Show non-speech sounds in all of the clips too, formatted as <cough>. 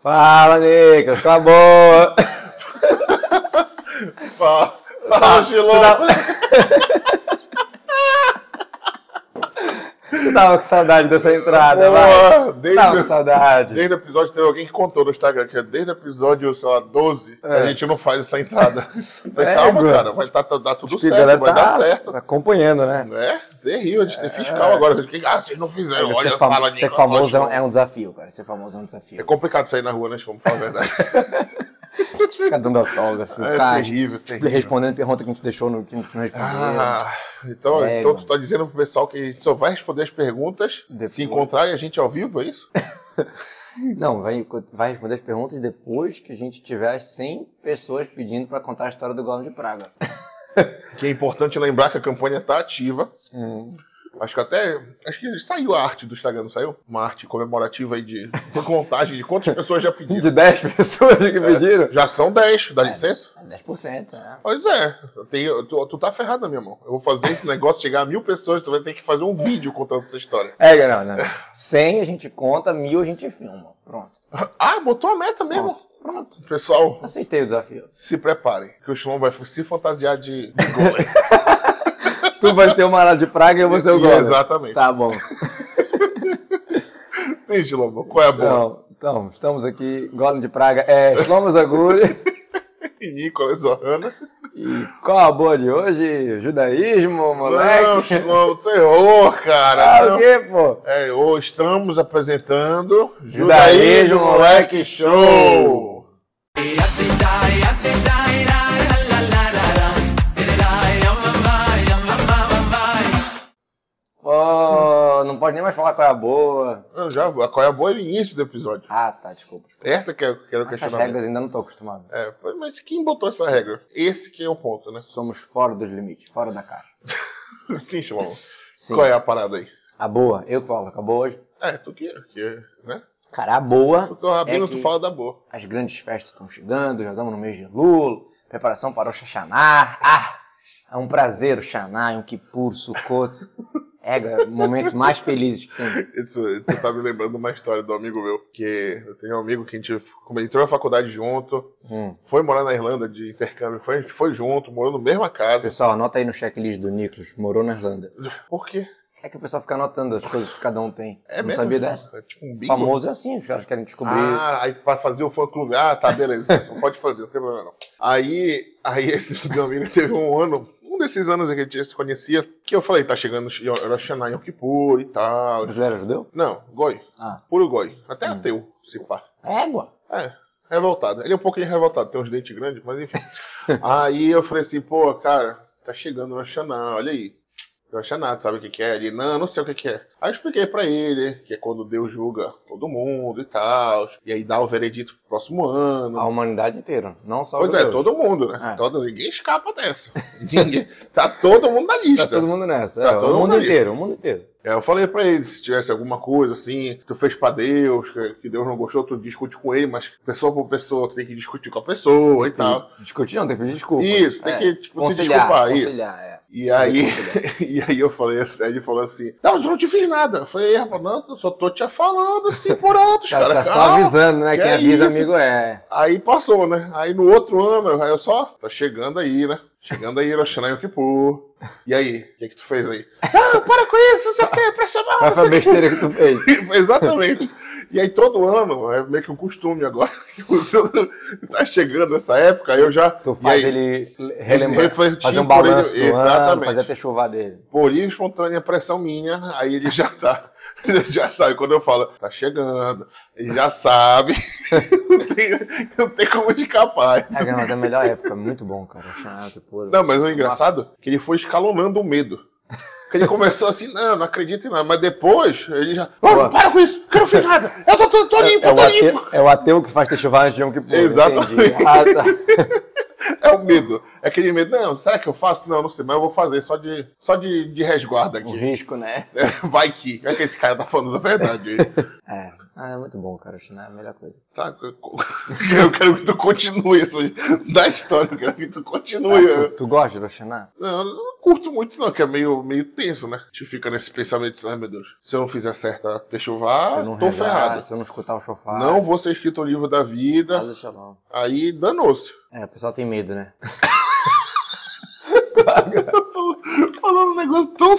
Fala, Nicolas, tá boa? <laughs> Fala, fala Gilão. <laughs> Tu tava com saudade dessa entrada, vai. desde- Tava com saudade. Desde o episódio, teve alguém que contou no Instagram que desde o episódio, sei lá, 12, É. a gente não faz essa entrada. <laughs> Falei, É, calma, cara, vai tá, tá- dar tudo certo, vai tá dar certo. acompanhando, né? É, terrível, a gente tem fiscal agora. Ah, vocês não fizeram, olha, ser, fam- fala ser famoso é um, é um desafio, cara. Ser famoso é um É desafio. complicado sair na rua, né? Vamos falar a verdade. <laughs> Ficar dando autógrafo, É ficar terrível, terrível. respondendo pergunta que a gente deixou no que não respondeu. Ah, então, É, então tu tá dizendo pro pessoal que a gente só vai responder as perguntas Depois. se encontrarem a gente ao vivo, é isso? <laughs> Não, vai, vai responder as perguntas depois que a gente tiver 100 pessoas pedindo pra contar a história do Golem de Praga. Que é importante lembrar que a campanha tá ativa. Hum. Acho que até. Acho que saiu a arte do Instagram, não saiu? Uma arte comemorativa aí de, de contagem de quantas pessoas já pediram. De 10 pessoas que pediram? Já são 10, dá licença? 10%, né? Pois é, tenho- tu, tu tá ferrado na minha mão. Eu vou fazer esse negócio chegar a mil pessoas, tu vai ter que fazer um vídeo contando essa história. É, não, não. 100 a gente conta, 1000 a gente filma. Pronto. Ah, botou a meta mesmo. Pronto. Pronto. Pessoal, Aceitei o desafio. se preparem, que o Shimon vai se fantasiar de, de. <laughs> <laughs> Tu vai ser o Marado de Praga e eu vou ser o Golem. Exatamente. Tá bom. <laughs> Sim, Shlomo, qual é a boa? Então, então, estamos aqui. Golem de Praga é Shlomo Zaguri. <laughs> Nicolas Ohana. E qual a boa de hoje? Judaísmo, Não, moleque? Shlomo, tu errou, cara. Ah, Não. o quê, pô? É, hoje estamos apresentando Judaísmo, moleque, show! Pode nem mais falar qual é a boa. Não, já, qual é a boa é o início do episódio. Ah, tá, desculpa. desculpa. Essa que é, que era o Essas questionamento. regras ainda não tô acostumado. É, mas quem botou essa regra? Esse que é o ponto, né? Somos fora dos limites, fora da caixa. <laughs> Sim. Sim. Qual é a parada aí? A boa, eu que falo, acabou hoje. É, tu que, que né? Cara, a boa Porque o Rabino é tu fala da boa. as grandes festas estão chegando, já estamos no mês de Lula, preparação para o Xaxaná. Ah, é um prazer o Xaná, um Kippur, Sukkot. <laughs> É, momentos mais felizes que tem. Isso, tu tá me lembrando uma história do amigo meu, que eu tenho um amigo que a gente entrou na faculdade junto, Hum. foi morar na Irlanda de intercâmbio, foi, a gente foi junto, morou na mesma casa. Pessoal, anota aí no checklist do Nicolas, morou na Irlanda. Por quê? É que o pessoal fica anotando as coisas que cada um tem. É não mesmo? sabia dessa? É tipo um bingo. Famoso é assim, os caras querem descobrir. Ah, aí pra fazer o fã clube. Ah, tá, beleza. Não pode fazer, não tem problema não. Aí, aí esse <laughs> meu amigo teve um ano, um desses anos em que a gente se conhecia, que eu falei, tá chegando Rosh Hashanah Yom e tal. Brasileiro judeu? Não, goi. Ah, Puro goi. Até Hum. ateu, se pá. égua. É, revoltado. Ele é um pouquinho revoltado, tem uns dentes grandes, mas enfim. <laughs> aí eu falei assim, pô, cara, tá chegando Hashanah, olha aí. Rosh Hashanah, tu sabe o que que é? Ele, não, não sei o que que é. Aí eu expliquei pra ele, que é quando Deus julga todo mundo e tal, e aí dá o veredito pro próximo ano. A humanidade inteira, não só Pois é, judeus. todo mundo, né? É. Todo, ninguém escapa dessa. Ninguém, tá todo mundo na <laughs> Tá lista. todo mundo nessa. Tá é, todo o mundo mundo inteiro, o mundo inteiro. É, eu falei pra ele, se tivesse alguma coisa assim, que tu fez pra Deus, que, que Deus não gostou, tu discute com ele, mas pessoa por pessoa, tu tem que discutir com a pessoa e tal. Discutir não, tem que pedir desculpa. Isso, tem É, que, tipo, se conciliar, desculpar, isso. é. E aí, <laughs> e aí eu falei assim, ele falou assim, não, mas eu não te fiz nada. Eu falei, "É, rapaz, não, eu só tô te falando assim por altos, cara tá só calma." avisando, né? que Quem é avisa, isso? amigo é. Aí passou, né? Aí no outro ano, aí eu só, tá chegando aí, né? Chegando aí, Rosh Hashanah Yom Kippur. E aí, o que que tu fez aí? Ah, para com isso, não sei o que, impressionante. Qual foi a besteira que tu fez? <laughs> Exatamente. E aí todo ano, é meio que um costume agora, <laughs> que tá chegando essa época, aí eu já... Tu faz aí, ele relembrar, refletir fazer um por ele- balanço do ano, Exatamente. fazer até chuvar dele. Por espontânea pressão minha, aí ele já tá... Ele já sabe, quando eu falo, tá chegando, ele já sabe, <laughs> não, tem, não tem como escapar. É, mas é a melhor época, muito bom, cara. Chato, pô. Não, mas o engraçado é que ele foi escalonando o medo. Que ele começou assim, não, não acredito em nada. Mas depois, ele já. Oh, para com isso, que eu não fiz nada. Eu tô, tô, tô limpo, É eu o, tô ateu, limpo. é o ateu que faz ter antes de Yom Kippur. Exatamente. Ah, tá. <laughs> <laughs> É o medo. É aquele medo, não, será que eu faço? Não, não sei, mas eu vou fazer só de, só de, de resguardo aqui. risco, né? É, <laughs> vai que. É que esse cara tá falando a verdade. É. Ah, é muito bom, cara. Roxana é a melhor coisa. Tá, eu <laughs> quero que tu continue isso aí. Da história, eu quero que tu continue. Ah, tu, tu gosta de Roxana? Não, eu não curto muito não, que é meio, meio tenso, né? A gente fica nesse pensamento, ai meu Deus, se eu não fizer certa techuvá, Se eu não tô rezar, ferrado. Se eu não escutar o chofar. Não vou ser escrito o livro da vida, aí danou-se. É, o pessoal tem medo, né? <laughs> Falando um negócio tão...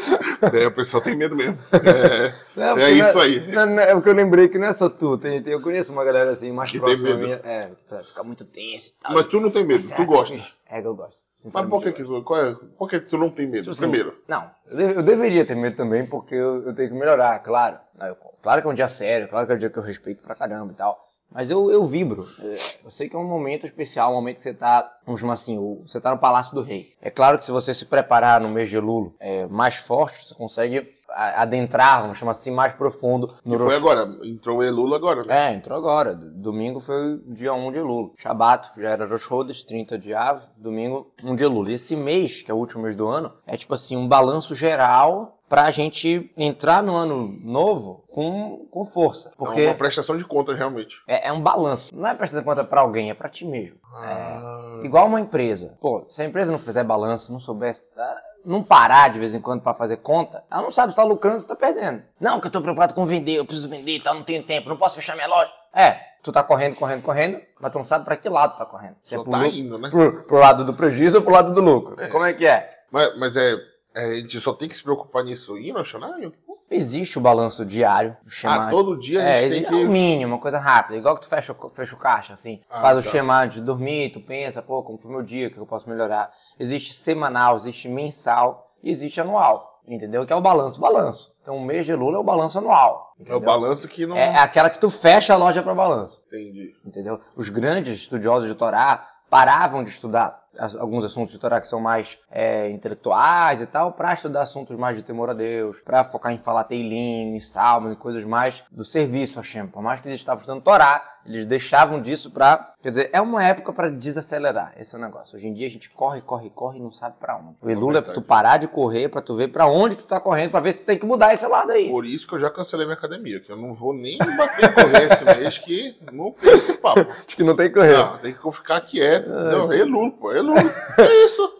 É, o pessoal tem medo mesmo. <laughs> É, Não, é porque isso aí. não- não, é porque eu lembrei que não é só tu. Tem, tem- eu conheço uma galera assim, mais Que próxima tem da medo. minha. É, fica muito tenso e tal. Mas tu não tem medo, tu que gosta. É, que eu gosto. Mas por que, que, qual é, por que tu não tem medo? Tipo assim, Primeiro. Não, eu, de- eu deveria ter medo também, porque eu, eu tenho que melhorar, claro. Eu- claro que é um dia sério, claro que é um dia que eu respeito pra caramba e tal. Mas eu, eu vibro. É, Eu sei que é um momento especial, um momento que você tá, vamos chamar assim, você tá no Palácio do Rei. É claro que se você se preparar no mês de Lulo é, mais forte, você consegue adentrar, vamos chamar assim, mais profundo no E foi Rosh- agora, entrou o Elula agora, né? é, entrou agora. Domingo foi o dia 1 de Lula. Shabat já era Rosh Chodesh, 30 de Av. Domingo, 1 de Lula. E esse mês, que é o último mês do ano, é tipo assim, um balanço geral pra gente entrar no ano novo com, com força. É Porque uma prestação de contas, realmente. é, é um balanço. Não é prestar conta pra alguém, é pra ti mesmo. Ah. É, igual uma empresa. Pô, se a empresa não fizer balanço, não soubesse... ah, Não parar de vez em quando pra fazer conta, ela não sabe se tá lucrando ou se tá perdendo. Não, que eu tô preocupado com vender, eu preciso vender e tal, não tenho tempo, não posso fechar minha loja. É, tu tá correndo, correndo, correndo, mas tu não sabe pra que lado tá correndo. Se Só é pro, tá indo, né? pro, pro lado do prejuízo ou pro lado do lucro. Como é que é? Mas, mas é, é, a gente só tem que se preocupar nisso Xanai? Existe o balanço diário, o Ah, todo dia a É, gente existe tem é o que... mínimo, uma coisa rápida. Igual que tu fecha, o- fecha o caixa, assim. Tu Ah, faz o tá. schema de dormir, tu pensa, pô, como foi meu dia, o que eu posso melhorar. Existe semanal, existe mensal e existe anual. Entendeu? Que é o balanço, balanço. Então o mês de Lula é o balanço anual. É o entendeu? balanço que não... É, é aquela que tu fecha a loja para balanço. Entendi. Entendeu? Os grandes estudiosos de Torá paravam de estudar alguns assuntos de Torá que são mais é, intelectuais e tal, para estudar assuntos mais de temor a Deus, para focar em falar Teilim, em Salmo, em coisas mais do serviço a Hashem. Por mais que eles estavam estudando Torá, eles deixavam disso para, quer dizer, é uma época para desacelerar. Esse é o negócio. Hoje em dia a gente corre, corre, corre e não sabe para onde. O Elula é pra tu parar de correr, para tu ver para onde que tu tá correndo, para ver se tu tem que mudar esse lado aí. Por isso que eu já cancelei minha academia, que eu não vou nem bater correr esse mês, que não tem esse papo. <laughs> Acho que não tem que correr. Não, tem que ficar quieto. Não, é Lula, pô, é Lula. É isso.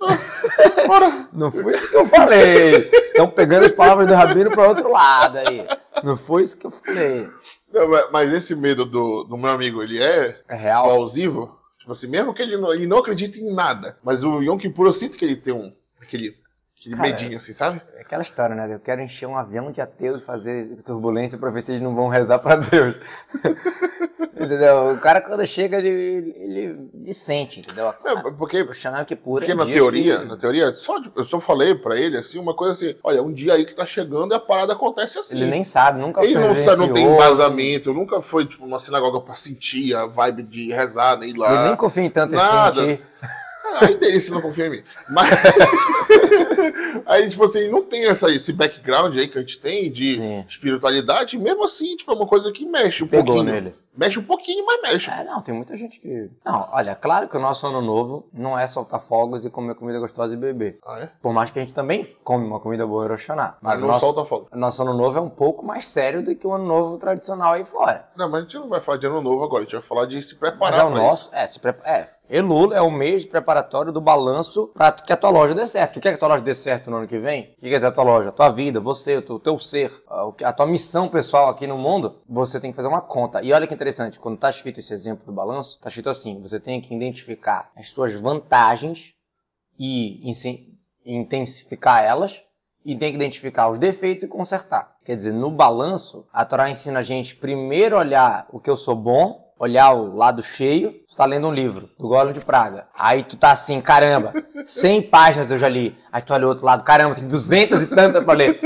Bora. Não foi isso que eu falei. Estão pegando as palavras do Rabino para outro lado aí. Não foi isso que eu falei. Não, mas- mas esse medo do, do meu amigo, ele é É real. plausível? Tipo assim, mesmo que ele não, ele não acredite em nada, mas o Yom Kippur eu sinto que ele tem um, aquele, aquele Cara, medinho assim, sabe? É aquela história, né? Eu quero encher um avião de ateus e fazer turbulência para ver se eles não vão rezar para Deus. <laughs> entendeu? O cara quando chega, ele, ele, ele, sente, entendeu? É, porque O Shanam Kippur Porque é na teoria, que- na teoria, só, eu só falei pra ele assim, uma coisa assim, olha, um dia aí que tá chegando e a parada acontece assim. Ele nem sabe, nunca Ele não, sabe, não tem embasamento, nunca foi tipo, numa sinagoga pra sentir a vibe de rezar, nem lá. Ele nem confia em tanto Nada. em sentir. Aí dele se não confia em mim. Mas. <laughs> aí, tipo assim, não tem essa, esse background aí que a gente tem de Sim. espiritualidade, mesmo assim, tipo, é uma coisa que mexe um Pegou pouquinho. nele. Mexe um pouquinho, mas mexe. É, não, tem muita gente que. Não, olha, claro que o nosso ano novo não é soltar fogos e comer comida gostosa e beber. Ah, é? Por mais que a gente também come uma comida boa em Rosh Hashanah. Mas Mas não nosso, solta fogo. o nosso ano novo é um pouco mais sério do que o ano novo tradicional aí fora. Não, mas a gente não vai falar de ano novo agora, a gente vai falar de se preparar Mas é o nosso. É, se prepa- é. Elul é o mês preparatório do balanço para que a tua loja dê certo. Tu quer que a tua loja dê certo no ano que vem? O que quer dizer a tua loja? A tua vida, você, o teu, ser, a- tua missão pessoal aqui no mundo, você tem que fazer uma conta. E olha que interessante, quando está escrito esse exemplo do balanço, está escrito assim: você tem que identificar as suas vantagens e intensificar elas e tem que identificar os defeitos e consertar. Quer dizer, no balanço, a Torá ensina a gente primeiro olhar o que eu sou bom, olhar o lado cheio. Tu tá lendo um livro do Golem de Praga. Aí tu tá assim, caramba, 100 páginas eu já li. Aí tu olha o outro lado, caramba, tem 200 e tantas pra ler.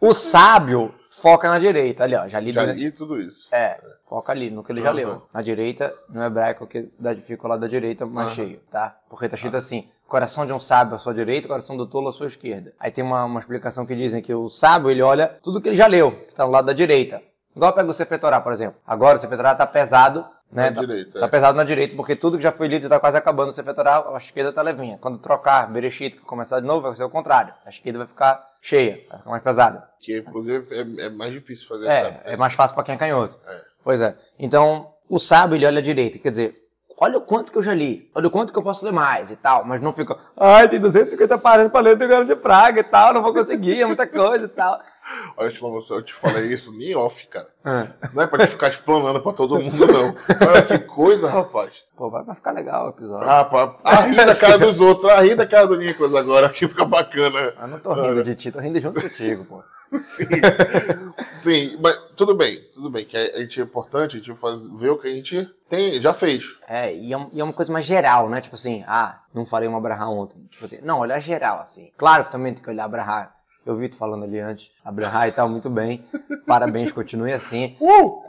O sábio foca na direita. Ali, ó, já li. Já 200 li tudo isso. é, foca ali, no que ele já Aham. leu. Na direita, no hebraico, que fica o lado da direita mais Aham. cheio, tá? Porque tá escrito assim, coração de um sábio à sua direita, coração do tolo à sua esquerda. Aí tem uma, uma explicação que dizem que o sábio, ele olha tudo que ele já leu, que tá no lado da direita. Igual pega o Sefer Torah, por exemplo. Agora o Sefer Torah tá pesado, né? Na tá, direita, tá é. pesado na direita, porque tudo que já foi lido tá quase acabando o Sefer Torah, a esquerda tá levinha. Quando trocar Bereshit, que começar de novo, vai ser o contrário. A esquerda vai ficar cheia, vai ficar mais pesada. Que inclusive é, é mais difícil fazer essa. É, é mais fácil pra quem é canhoto. É. Pois é. Então, o sábio, ele olha à direita, quer dizer, olha o quanto que eu já li, olha o quanto que eu posso ler mais e tal, mas não fica, ai, tem 250 páginas para ler do Guerra de Praga e tal, não vou conseguir, é muita coisa e tal. Olha, eu te falei isso em off, cara. É. Não é pra te ficar explanando pra todo mundo, não. Olha que coisa, rapaz. Pô, vai ficar legal o episódio. Ah, pá, a rir da cara dos outros, a rir da cara do Nicolas agora, que fica bacana. Eu não tô rindo Olha. de ti, tô rindo junto contigo, pô. Sim. <laughs> Sim, mas tudo bem, tudo bem. Que a gente é importante a gente faz, ver o que a gente tem, já fez. É e, é, e é uma coisa mais geral, né? Tipo assim, ah, não falei uma Abraha ontem. Tipo assim, não, olhar geral, assim. Claro que também tem que olhar Abraha eu vi tu falando ali antes, Abraham e tal, muito bem. Parabéns, continue assim. Uh!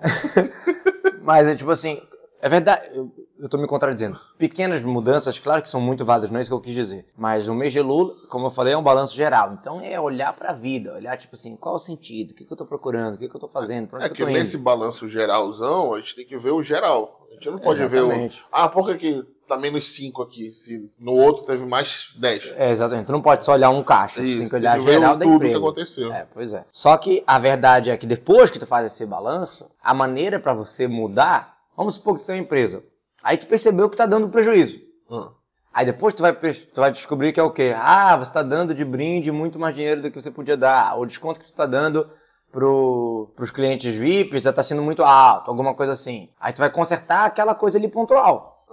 <laughs> Mas é tipo assim, é verdade, eu, eu tô me contradizendo. Pequenas mudanças, claro que são muito válidas, não é isso que eu quis dizer. Mas o mês de Lula, como eu falei, é um balanço geral. Então é olhar para a vida, olhar tipo assim, qual o sentido, o que, que eu tô procurando, o que, que eu tô fazendo, onde é que, que nesse balanço geralzão, a gente tem que ver o geral. A gente não pode Exatamente. ver o. Ah, por que, que tá menos 5 aqui, se no outro teve mais 10. É, exatamente. Tu não pode só olhar um caixa, Isso, tu tem que olhar tem que geral da tudo empresa. que aconteceu. É, pois é. Só que a verdade é que depois que tu faz esse balanço, a maneira para você mudar, vamos supor que tu tem uma empresa. Aí tu percebeu que tá dando prejuízo. Hum. Aí depois tu vai, tu vai descobrir que é o quê? Ah, você está dando de brinde muito mais dinheiro do que você podia dar. O desconto que tu está dando para os clientes VIPs já está sendo muito alto, alguma coisa assim. Aí tu vai consertar aquela coisa ali pontual.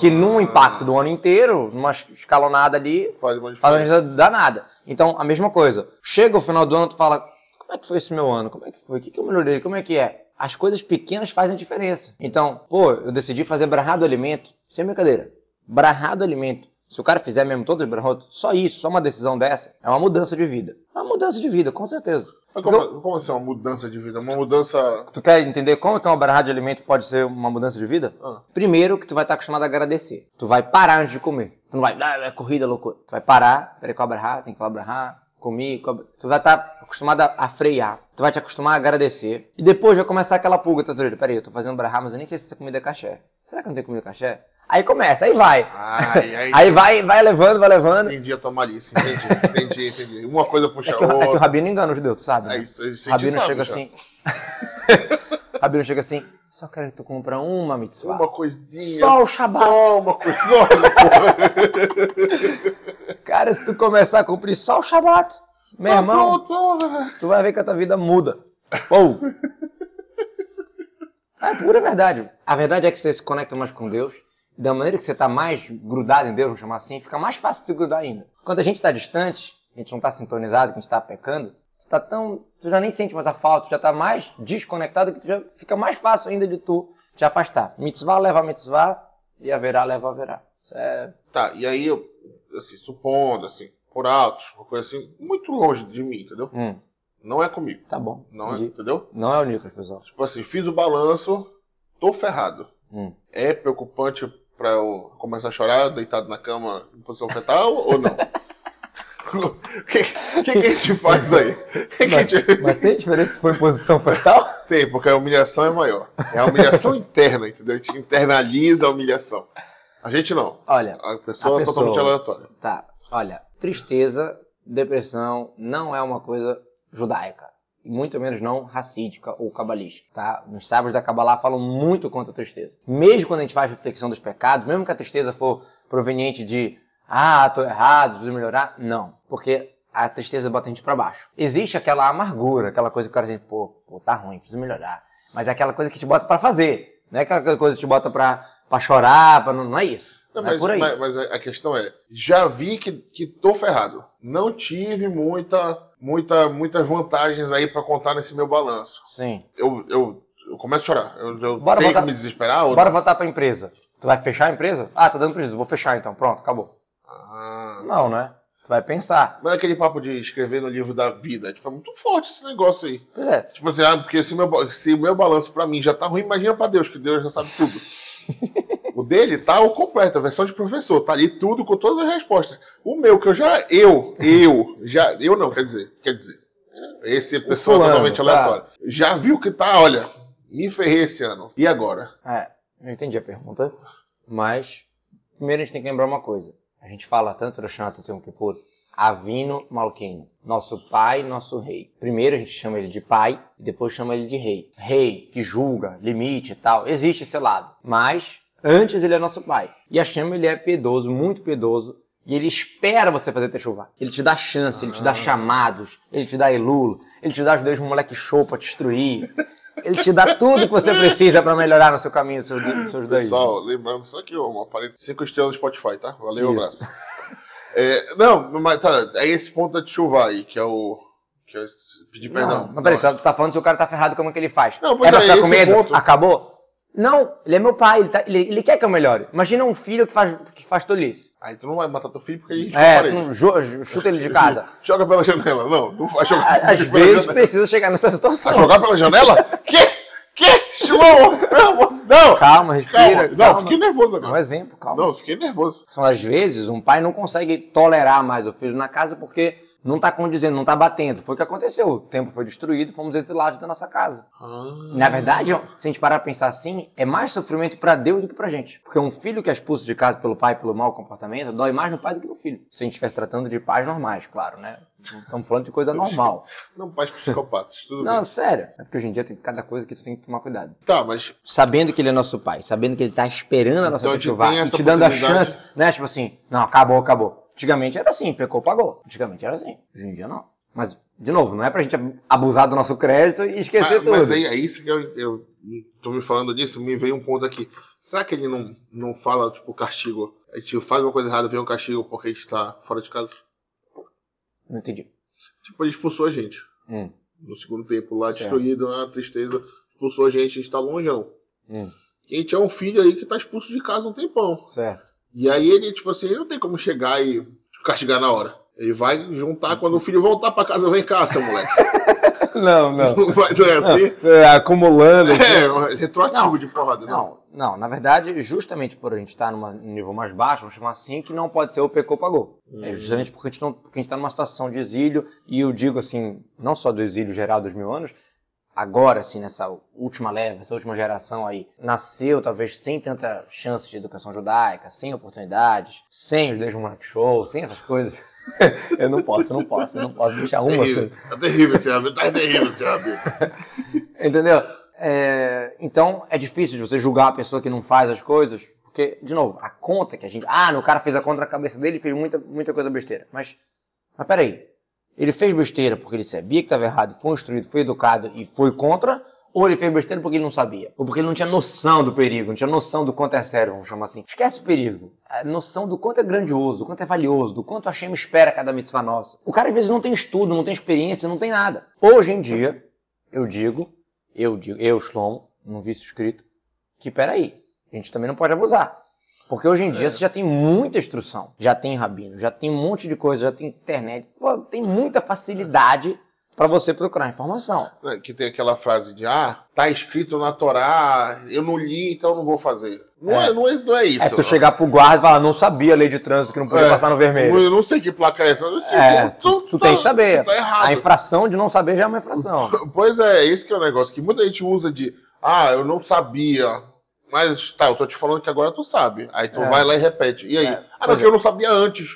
Que num impacto do ano inteiro, numa escalonada ali, faz uma diferença, danada. Então, a mesma coisa. Chega o final do ano, tu fala, como é que foi esse meu ano? Como é que foi? O que, que eu melhorei? Como é que é? As coisas pequenas fazem diferença. Então, pô, eu decidi fazer brahado alimento. Sem brincadeira. Brahado alimento. Se o cara fizer mesmo todos os brahot, só isso, só uma decisão dessa, é uma mudança de vida. É uma mudança de vida, com certeza. Mas como, como assim uma mudança de vida? Uma mudança. Tu quer entender como é que uma barra de alimento pode ser uma mudança de vida? Ah. Primeiro que tu vai estar acostumado a agradecer. Tu vai parar antes de comer. Tu não vai, ah, é corrida, loucura. Tu vai parar, peraí, com a barra, tem que falar barra, comi, tu vai estar acostumado a, frear. Tu vai te acostumar a agradecer. E depois vai começar aquela pulga, tá Peraí, eu tô fazendo barra, mas eu nem sei se essa comida é caché. Será que não tem comida caché? Aí começa, aí vai. Ai, aí, aí vai, vai levando, vai levando. Entendi a tua malícia, entendi, entendi, entendi. Uma coisa puxa é que, a outra. É que o Rabino engana os judeus, tu sabe? Né? É isso, o Rabino chega já. assim. <laughs> Rabino chega assim, só quero que tu compra uma mitzvah. Uma coisinha. Só o Shabbat. Só uma coisa. <laughs> Cara, se tu começar a cumprir só o Shabbat, meu ah, irmão, tô. tu vai ver que a tua vida muda. Ou. É pura verdade. A verdade é que você se conecta mais com Deus da maneira que você está mais grudado em Deus, vamos chamar assim, fica mais fácil de grudar ainda. Quando a gente está distante, a gente não está sintonizado, que a gente está pecando, tu tá tão, tu já nem sente mais a falta, tu já está mais desconectado que já fica mais fácil ainda de tu te afastar. Mitzvah leva a mitzvah e haverá leva a haverá. É... Tá, e aí eu, assim, supondo, assim, por altos, uma coisa assim, muito longe de mim, entendeu? Hum. Não é comigo. Tá bom. Não é, entendeu? Não é o Nicolas, pessoal. Tipo assim, fiz o balanço, tô ferrado. Hum. É preocupante pra eu começar a chorar deitado na cama em posição fetal <laughs> ou não? O que, que, que, a gente faz aí? <laughs> Mas, gente... mas, tem diferença se for em posição fetal? Tem, porque a humilhação é maior. É a humilhação <laughs> interna, entendeu? A gente internaliza a humilhação. A gente não. Olha, a pessoa, a é totalmente aleatória. Tá, olha, tristeza, depressão não é uma coisa judaica muito menos não racídica ou cabalística, tá? Os sábios da Kabbalah falam muito contra a tristeza. Mesmo quando a gente faz reflexão dos pecados, mesmo que a tristeza for proveniente de ah, tô errado, preciso melhorar, não, porque a tristeza bota a gente para baixo. Existe aquela amargura, aquela coisa que o cara diz, pô, pô, tá ruim, preciso melhorar. Mas é aquela coisa que te bota para fazer, não é aquela coisa que te bota para chorar, pra, não, não é isso. Não, é mas, mas, mas, a questão é, já vi que, que tô ferrado. Não tive muita muita, muitas vantagens aí para contar nesse meu balanço. Sim. Eu, eu, eu começo a chorar. Eu, eu bora tenho voltar, que me desesperar. Ou... Bora voltar para a empresa. Tu vai fechar a empresa? Ah, tá dando prejuízo. Vou fechar então. Pronto, acabou. Ah. Não, né? Tu vai pensar. Mas é aquele papo de escrever no livro da vida. Tipo, é muito forte esse negócio aí. Pois é. Tipo assim, ah, porque se, meu, se o meu balanço para mim já tá ruim, imagina para Deus, que Deus já sabe tudo. <laughs> O dele tá o completo, a versão de professor, tá ali tudo com todas as respostas. O meu, que eu já, eu, eu, já, eu não, quer dizer, quer dizer, esse pessoa fulano, totalmente tá. aleatória. Já viu que tá, olha, me ferrei esse ano. E agora? É, eu entendi a pergunta, mas primeiro a gente tem que lembrar uma coisa. A gente fala tanto do Shana Yom Kippur, Avino Malquino. Nosso pai, nosso rei. Primeiro a gente chama ele de pai, depois chama ele de rei. Rei, que julga, limite e tal. Existe esse lado. Mas, antes ele é nosso pai. E Hashem, ele é piedoso, muito piedoso. E ele espera você fazer techuvá. Ele te dá chance, ele te dá Ah. chamados, ele te dá elul, ele te dá os dois moleque show pra destruir. Ele te dá tudo que você precisa pra melhorar no seu caminho, nos seus, nos seus dois. Pessoal, lembrando só que uma aparelho 5 estrelas no Spotify, tá? Valeu, abraço. É, não, mas tá, é esse ponto da chuva aí, que é o. Que é perdão. Não, mas peraí, tu, tá falando se o cara tá ferrado, como é que ele faz? Não, pois é pra é, ficar com é medo? ponto. Acabou? Não, ele é meu pai, ele, tá- ele- ele quer que eu melhore. Imagina um filho que faz, que faz tolice. Aí tu não vai matar teu filho porque gente É, tu chuta ele de casa. <laughs> Joga pela janela. Não, não vai jogar Às vezes precisa chegar nessa situação. Vai jogar pela janela? <laughs> que? Pelo amor- Não! Calma, respira. Calma. Não, calma. fiquei nervoso É um agora. exemplo, calma. Não, fiquei nervoso. São às vezes um pai não consegue tolerar mais o filho na casa porque não tá condizendo, não tá batendo. Foi o que aconteceu. O tempo foi destruído, fomos exilados da nossa casa. Ah. Na verdade, se a gente parar pra pensar assim, é mais sofrimento pra Deus do que pra gente. Porque um filho que é expulso de casa pelo pai pelo mau comportamento, dói mais no pai do que no filho. Se a gente estivesse tratando de pais normais, claro, né? Não Estamos falando de coisa <laughs> normal. Não, pais psicopatas, tudo Não, bem. sério. É porque hoje em dia tem cada coisa que tu tem que tomar cuidado. Tá, mas Sabendo que ele é nosso pai, sabendo que ele tá esperando a nossa Então, a gente chuvar tem e te dando a chance, né? Tipo assim, não, acabou, acabou. Antigamente era assim, pecou, pagou. Antigamente era assim. Hoje em dia não. Mas, de novo, não é pra gente abusar do nosso crédito e esquecer Ah, tudo. mas aí, é isso que eu, eu tô me falando disso, me veio um ponto aqui. Será que ele não, não fala, tipo, castigo? A gente faz uma coisa errada, vem um castigo porque a gente tá fora de casa? Não entendi. Tipo, ele expulsou a gente. Hum, No segundo tempo, lá Certo. destruído, na tristeza, expulsou a gente, a gente tá longeão. hum, E a gente é um filho aí que tá expulso de casa um tempão. certo. E aí ele, tipo assim, ele não tem como chegar e castigar na hora. Ele vai juntar quando o filho voltar pra casa, vem cá, seu moleque. <laughs> Não, não. Não, vai, não é assim? É, acumulando. assim. É, retroativo Não. de porrada, não. Não, não, na verdade, justamente por a gente estar num nível mais baixo, vamos chamar assim, que não pode ser o pecou pagou. É justamente porque a gente não, porque a gente está numa situação de exílio, e eu digo assim, não só do exílio geral dos mil anos, agora, assim, nessa última leva, essa última geração aí, nasceu talvez sem tanta chance de educação judaica, sem oportunidades, sem os 10 moleque show, sem essas coisas. <laughs> eu não posso, eu não posso, eu não posso deixar uma. Terrível. assim. Tá terrível hábito, tá terrível hábito. <laughs> Entendeu? É, então é difícil de você julgar a pessoa que não faz as coisas, porque, de novo, a conta que a gente. Ah, o cara fez a conta na cabeça dele e fez muita, muita coisa besteira. Mas, mas peraí. Ele fez besteira porque ele sabia que estava errado, foi instruído, foi educado e foi contra? Ou ele fez besteira porque ele não sabia? Ou porque ele não tinha noção do perigo, não tinha noção do quanto é sério, vamos chamar assim. Esquece o perigo. A noção do quanto é grandioso, do quanto é valioso, do quanto a Hashem espera cada mitzvah nossa. O cara às vezes não tem estudo, não tem experiência, não tem nada. Hoje em dia, eu digo, eu digo, eu, Shlomo, num vício escrito, que peraí, a gente também não pode abusar. Porque hoje em dia você já tem muita instrução, já tem rabino, já tem um monte de coisa, já tem internet, pô, tem muita facilidade para você procurar informação. Né, Que tem aquela frase de, ah, tá escrito na Torá, eu não li, então não vou fazer. Não é, É. não é, não é isso. É tu chegar pro guarda e falar, não sabia a lei de trânsito que não podia É, passar no vermelho. Eu não sei que placa é essa. Eu sei, É, tu, tu tem que saber. tu tá errado. A infração de não saber já é uma infração. <laughs> Pois é, esse que é o negócio, que muita gente usa de, ah, eu não sabia. Mas tá, eu tô te falando que agora tu sabe. Aí tu É. vai lá e repete. E aí? É, ah, não, pois porque é. eu não sabia antes.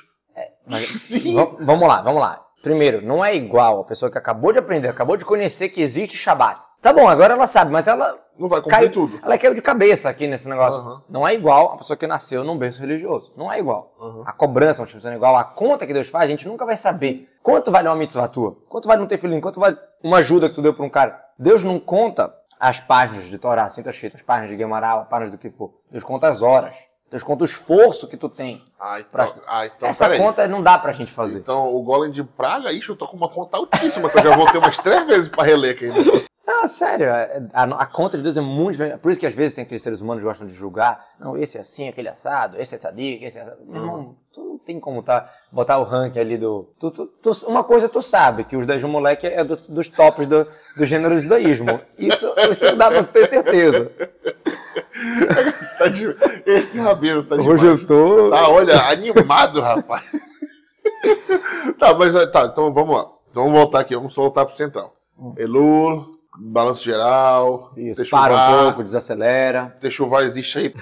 Mas, <laughs> Sim. va- vamos lá, vamos lá. Primeiro, não é igual a pessoa que acabou de aprender, acabou de conhecer que existe Shabat. Tá bom, agora ela sabe, mas ela Não vai cumprir caiu, tudo. ela caiu de cabeça aqui nesse negócio. Aham. Não é igual a pessoa que nasceu num berço religioso. Não é igual. Aham. A cobrança, é igual. A conta que Deus faz, a gente nunca vai saber. Quanto vale uma mitzvah tua? Quanto vale não ter filhinho? Quanto vale uma ajuda que tu deu pra um cara? Deus não conta as páginas de Torá, assim tá escrito, as páginas de Guemará, as páginas do que for. Deus conta as horas. Deus conta o esforço que tu tem. Ah, então, Pra- ah, então Essa conta não dá pra gente fazer. Então, o Golem de Praga, ixi, eu tô com uma conta altíssima, que eu já vou ter umas três vezes pra reler aqui. Ah, sério, é- a, a conta de Deus é muito diferente. Por isso que às vezes tem aqueles seres humanos que gostam de julgar. Não, esse é assim, aquele é assado, esse é tzadik, esse é assado. Meu irmão, tu não tem como tá, botar o ranking ali do... Tu, tu- tu- uma coisa tu sabe, que os 10 moleque é do- dos tops do, do gênero judaísmo. Isso, isso dá pra ter certeza. Tá de- Esse rabino tá demais. Hoje eu tô... Tá, olha, animado, rapaz. tá, mas tá, então vamos lá. Então vamos voltar aqui, vamos voltar pro central. Elul, balanço geral, Isso, para um pouco, desacelera. Techuvá existe aí.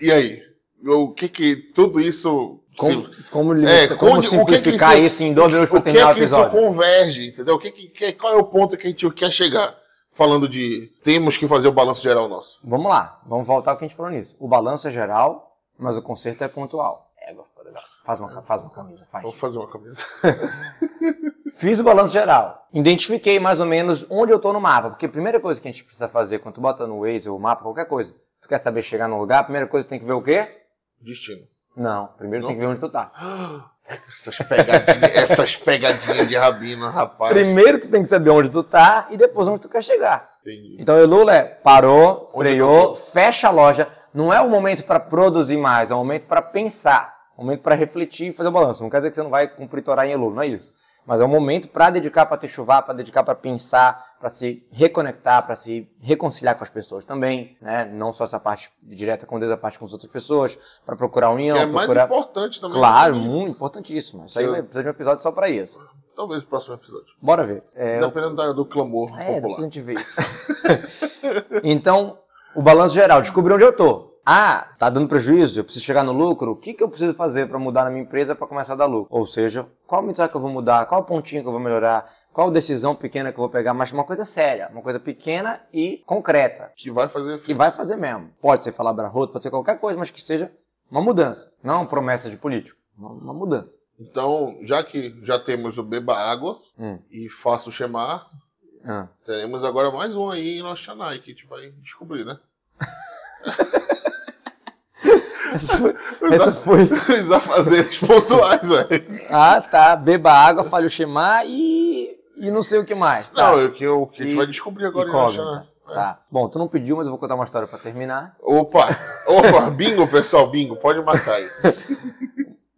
e aí? O que que tudo isso Como, Se- como, É, como onde- o que que simplificar isso- isso em dois minutos o para que terminar é o que isso episódio? converge, entendeu? O que, que- que- qual é o ponto que a gente quer chegar? Falando de temos que fazer o balanço geral nosso. Vamos lá, vamos voltar ao que a gente falou nisso. O balanço é geral, mas o conserto é pontual. É, agora ficou legal. Faz uma, faz uma camisa, faz. Vamos fazer uma camisa. <laughs> Fiz o balanço geral. Identifiquei mais ou menos onde eu tô no mapa. Porque a primeira coisa que a gente precisa fazer quando tu bota no Waze ou mapa, qualquer coisa, tu quer saber chegar num lugar, a primeira coisa que tem que ver o quê? Destino. Não, primeiro Não? tem que ver onde tu tá. <gasps> Essas pegadinhas, essas pegadinhas de rabino, rapaz. Primeiro tu tem que saber onde tu tá e depois onde tu quer chegar. Entendi. Então, Elula é parou, Onde freou, fecha a loja. Não é o momento para produzir mais, é o momento para pensar. É o momento para refletir e fazer o balanço. Não quer dizer que você não vai cumprir Torá em Elul, não é isso. Mas é um momento para dedicar para chuvar, para dedicar para pensar, para se reconectar, para se reconciliar com as pessoas também, né? Não só essa parte direta com Deus, a parte com as outras pessoas, para procurar união, Que é mais procurar... importante também. Claro, né? muito importantíssimo. Isso aí Eu- vai precisar de um episódio só para isso. Talvez o próximo episódio. Bora ver. É, eu- Dependendo da- do clamor é, depois a popular. gente vê isso. <laughs> então, o balanço geral, descobri onde eu tô. Ah, tá dando prejuízo, eu preciso chegar no lucro. O que, que eu preciso fazer para mudar na minha empresa para começar a dar lucro? Ou seja, qual mensagem que eu vou mudar? Qual pontinho que eu vou melhorar? Qual decisão pequena que eu vou pegar? Mas uma coisa séria, uma coisa pequena e concreta, Que vai fazer que vai fazer mesmo. Pode ser falar barroto, pode ser qualquer coisa, mas que seja uma mudança. Não uma promessa de político, uma, mudança. Então, já que já temos o Beba Água Hum. e Faça o Shemar, Ah. teremos agora mais um aí em nosso Shanai que a gente vai descobrir, né? <laughs> Essa foi, essa foi Os afazeres pontuais, <laughs> velho. Ah, tá. Beba água, fale o Shema e. e não sei o que mais. Tá. Não, é o que, o que a gente E- vai descobrir agora em nosso Incógnita. Shanai. Tá. Bom, tu não pediu, mas eu vou contar uma história pra terminar. Opa! Opa! <laughs> Bingo, pessoal, bingo. Pode marcar aí.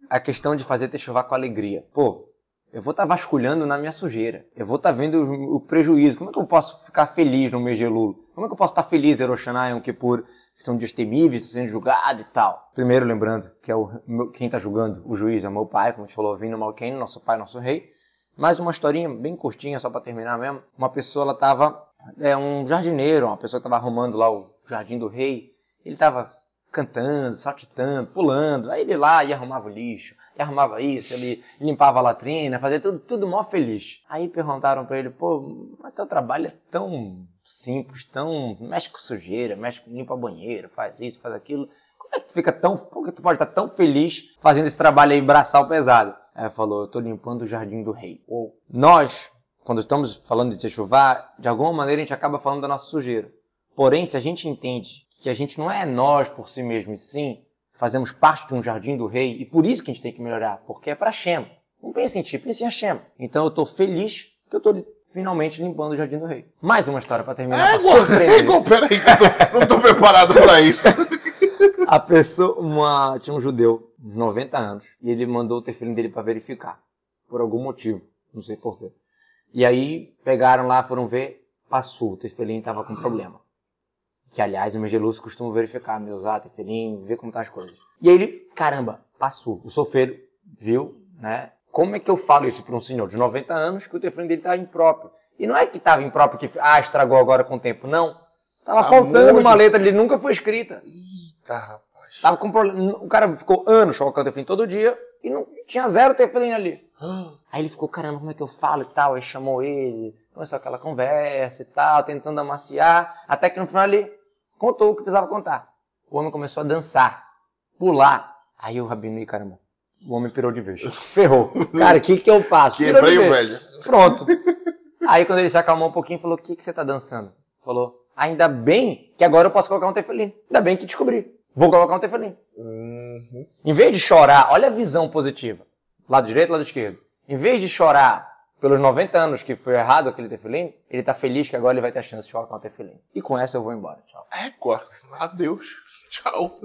A questão de fazer techuvá com alegria. Pô, eu vou estar vasculhando na minha sujeira. Eu vou estar vendo o, o prejuízo. Como é que eu posso ficar feliz no de Elul? Como é que eu posso estar feliz Yom Kippur, que são dias temíveis, sendo julgado e tal? Primeiro, lembrando que é o, quem está julgando, o juiz é o meu pai, como a gente falou, Vino Malken, nosso pai, nosso rei. Mais uma historinha bem curtinha, só para terminar mesmo. Uma pessoa, ela tava, é um jardineiro, uma pessoa estava arrumando lá o jardim do rei. Ele estava cantando, saltitando, pulando. Aí ele lá ia arrumava o lixo, e arrumava isso, ele limpava a latrina, fazia tudo, tudo mó feliz. Aí perguntaram para ele, pô, mas teu trabalho é tão simples, tão. mexe com sujeira, mexe com limpa banheiro, faz isso, faz aquilo. Como é que tu fica tão. Por que tu pode estar tão feliz fazendo esse trabalho aí braçal pesado? Aí ele falou, eu tô limpando o jardim do rei. Ou nós, quando estamos falando de techuvá, de alguma maneira a gente acaba falando da nossa sujeira. Porém, se a gente entende que a gente não é nós por si mesmo, e sim fazemos parte de um jardim do rei, e por isso que a gente tem que melhorar, porque é para Hashem. Não pense em ti, pense em Hashem. Então eu estou feliz que eu estou finalmente limpando o jardim do rei. Mais uma história para terminar, É, para surpreender. <laughs> igual, peraí, que eu tô, não tô preparado pra isso. <laughs> A pessoa, uma, tinha um judeu de 90 anos e ele mandou o tefilim dele para verificar, por algum motivo, não sei porquê. E aí pegaram lá, foram ver, passou, o tefilim estava com problema. Que aliás, o Megelus costuma verificar, me usar tefilim, ver como tá as coisas. E aí ele, caramba, passou. O sofeiro viu, né? Como é que eu falo isso para um senhor de 90 anos que o tefilim dele tá impróprio? E não é que estava impróprio que ah, estragou agora com o tempo, não. Tava Tá faltando muito- uma letra, ele nunca foi escrita. Eita, rapaz. Tava com problema. O cara ficou anos colocando tefilim todo dia e não tinha zero tefilim ali. Aí ele ficou, caramba, como é que eu falo e tal? Aí chamou ele, começou aquela conversa e tal, tentando amaciar, até que no final ele contou o que precisava contar. O homem começou a dançar, pular. Aí o rabino, "Ih, caramba, o homem pirou de vez. <laughs> Ferrou. Cara, o que que eu faço? Pirou Quebrei o velho. Pronto. <laughs> Aí quando ele se acalmou um pouquinho, falou, o que que você tá dançando? Falou, ainda bem que agora eu posso colocar um tefilim. Ainda bem que descobri. Vou colocar um tefilim. Uhum. Em vez de chorar, olha a visão positiva. Lado direito, lado esquerdo. Em vez de chorar pelos 90 anos que foi errado aquele tefilim, ele tá feliz que agora ele vai ter a chance de colocar um tefilim. E com essa eu vou embora. Tchau. Égua. Adeus. Tchau.